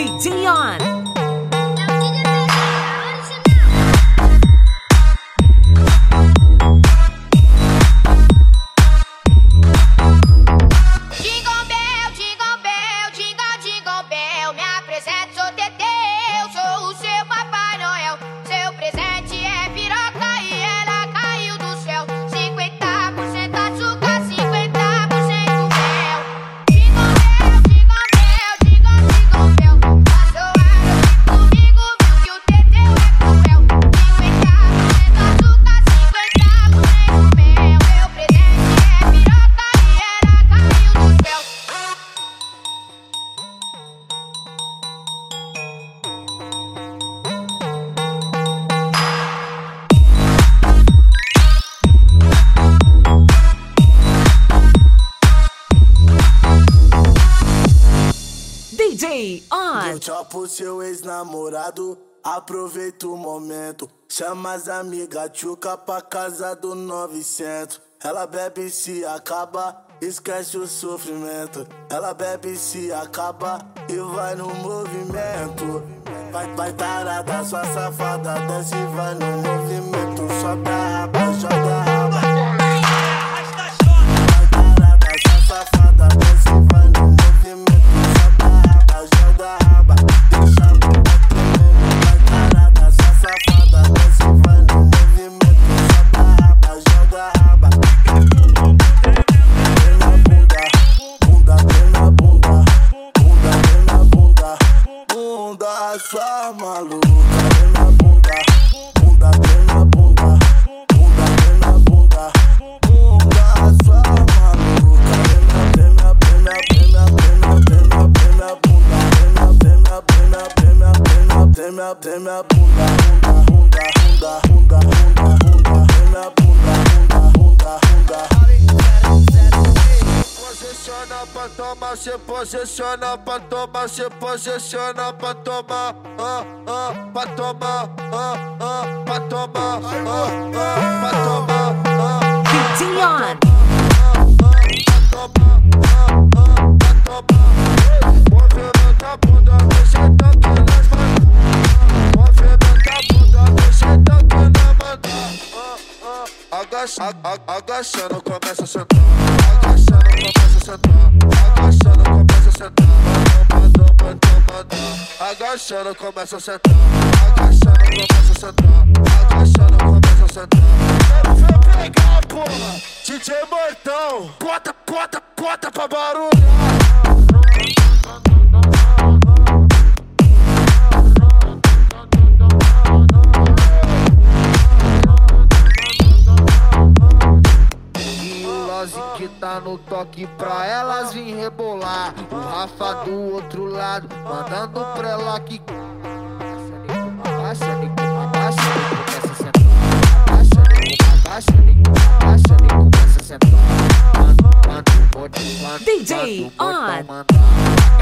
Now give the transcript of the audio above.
DJ on. DJ on. Seu ex-namorado, aproveita o momento. Chama as amigas tchuca pra casa do 900. Ela bebe e se acaba, esquece o sofrimento. Ela bebe e se acaba e vai no movimento. Vai, vai tarada, sua safada, desce e vai no movimento. Sobe sua maluca. Treme a bunda, bunda, treme a bunda. Bunda, treme a bunda. Bunda, sua maluca. Treme a, treme a, treme a, treme a, treme a, treme a, treme a bunda. Treme a, treme a, treme a, treme a, treme a, treme a, treme a bunda. Bunda, bunda, bunda, bunda, bunda. Treme a bunda, bunda, bunda, bunda. Posiciona pra tomar, se posiciona pra tomar, se posiciona pra tomar, ah, ah, pra tomar, ah, ah, pra tomar, ah, ah, pra tomar, ah. DJ on. Movimenta a bunda, deixa toque nas manos. Movimenta a bunda, deixa na. Agacha, agachando, começa a sentar. Agachando, Agachando, começa a sentar. Agachando, começa a sentar. Agachando, começa a sentar. Agachando, começa a sentar. Vem pegar, porra! DJ Mortão! Bota, bota, bota pra barulho! Tá no toque pra elas vir rebolar. O Rafa do outro lado, mandando pra ela que. Abaixa, nego, abaixa, nego, começa a sentar. Abaixa, nego, abaixa, nego, abaixa, nego, começa a sentar. DJ on.